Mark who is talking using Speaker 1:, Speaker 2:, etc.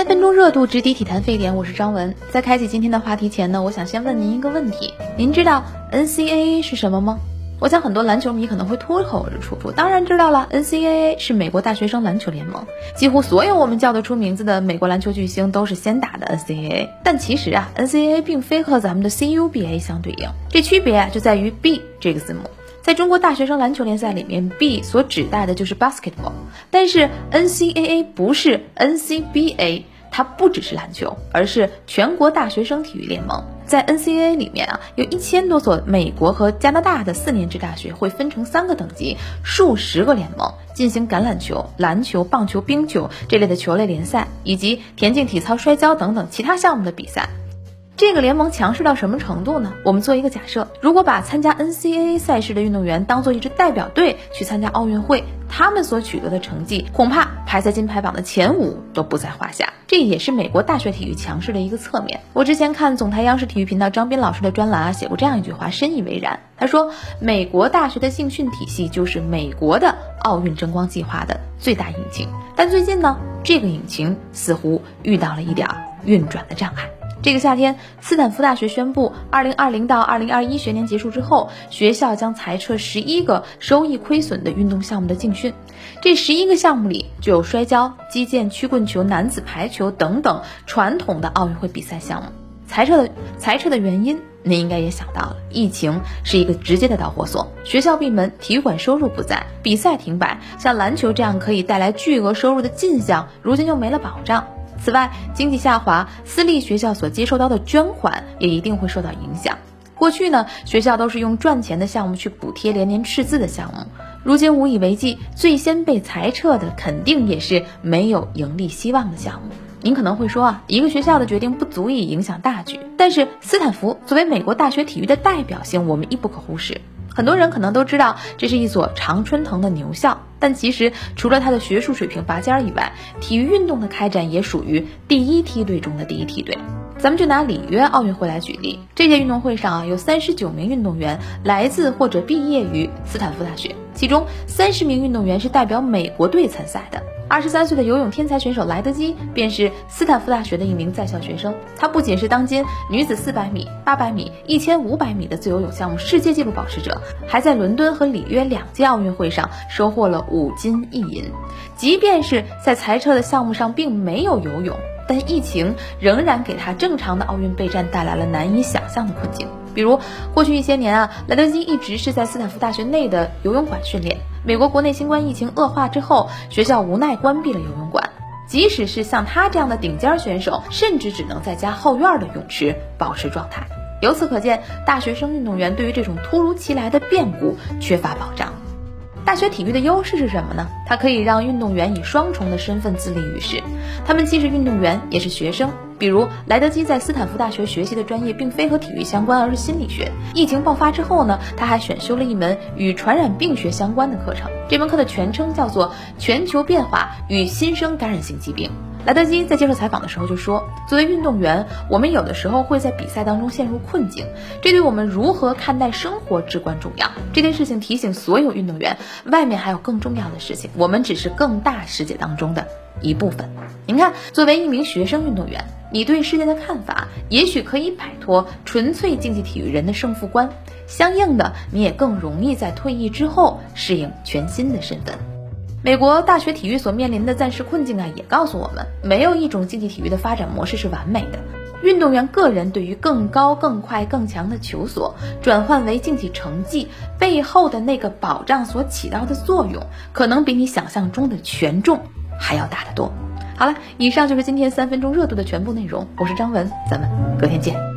Speaker 1: 三分钟热度直抵体坛沸点，我是张文。在开启今天的话题前呢，我想先问您一个问题：您知道 NCAA 是什么吗？我想很多篮球迷可能会脱口而出，当然知道了，NCAA 是美国大学生篮球联盟。几乎所有我们叫得出名字的美国篮球巨星都是先打的 NCAA。但其实啊，NCAA 并非和咱们的 CUBA 相对应，这区别啊就在于 B 这个字母。在中国大学生篮球联赛里面，B 所指代的就是 basketball，但是 NCAA 不是 NCBA。它不只是篮球，而是全国大学生体育联盟。在 NCAA 里面啊，有一千多所美国和加拿大的四年制大学会分成三个等级，数十个联盟进行橄榄球、篮球、棒球、冰球这类的球类联赛，以及田径、体操、摔跤等等其他项目的比赛。这个联盟强势到什么程度呢？我们做一个假设，如果把参加 NCAA 赛事的运动员当做一支代表队去参加奥运会，他们所取得的成绩恐怕排在金牌榜的前五都不在话下。这也是美国大学体育强势的一个侧面。我之前看总台央视体育频道张斌老师的专栏啊，写过这样一句话，深以为然。他说，美国大学的竞训体系就是美国的奥运争光计划的最大引擎。但最近呢，这个引擎似乎遇到了一点运转的障碍。这个夏天，斯坦福大学宣布，二零二零到二零二一学年结束之后，学校将裁撤十一个收益亏损的运动项目的竞训。这十一个项目里，就有摔跤、击剑、曲棍球、男子排球等等传统的奥运会比赛项目。裁撤的裁撤的原因，您应该也想到了，疫情是一个直接的导火索。学校闭门，体育馆收入不在，比赛停摆，像篮球这样可以带来巨额收入的进项，如今就没了保障。此外，经济下滑，私立学校所接收到的捐款也一定会受到影响。过去呢，学校都是用赚钱的项目去补贴连年赤字的项目，如今无以为继，最先被裁撤的肯定也是没有盈利希望的项目。您可能会说啊，一个学校的决定不足以影响大局，但是斯坦福作为美国大学体育的代表性，我们亦不可忽视。很多人可能都知道，这是一所常春藤的牛校，但其实除了它的学术水平拔尖以外，体育运动的开展也属于第一梯队中的第一梯队。咱们就拿里约奥运会来举例，这届运动会上啊，有三十九名运动员来自或者毕业于斯坦福大学，其中三十名运动员是代表美国队参赛的。二十三岁的游泳天才选手莱德基便是斯坦福大学的一名在校学生。他不仅是当今女子四百米、八百米、一千五百米的自由泳项目世界纪录保持者，还在伦敦和里约两届奥运会上收获了五金一银。即便是在裁撤的项目上并没有游泳，但疫情仍然给他正常的奥运备战带来了难以想象的困境。比如，过去一些年啊，莱德基一直是在斯坦福大学内的游泳馆训练。美国国内新冠疫情恶化之后，学校无奈关闭了游泳馆。即使是像他这样的顶尖选手，甚至只能在家后院的泳池保持状态。由此可见，大学生运动员对于这种突如其来的变故缺乏保障。大学体育的优势是什么呢？它可以让运动员以双重的身份自立于世，他们既是运动员，也是学生。比如莱德基在斯坦福大学学习的专业并非和体育相关，而是心理学。疫情爆发之后呢，他还选修了一门与传染病学相关的课程。这门课的全称叫做《全球变化与新生感染性疾病》。莱德基在接受采访的时候就说：“作为运动员，我们有的时候会在比赛当中陷入困境，这对我们如何看待生活至关重要。这件事情提醒所有运动员，外面还有更重要的事情，我们只是更大世界当中的一部分。您看，作为一名学生运动员，你对世界的看法也许可以摆脱纯粹竞技体育人的胜负观，相应的，你也更容易在退役之后适应全新的身份。”美国大学体育所面临的暂时困境啊，也告诉我们，没有一种竞技体育的发展模式是完美的。运动员个人对于更高、更快、更强的求索，转换为竞技成绩背后的那个保障所起到的作用，可能比你想象中的权重还要大得多。好了，以上就是今天三分钟热度的全部内容。我是张文，咱们隔天见。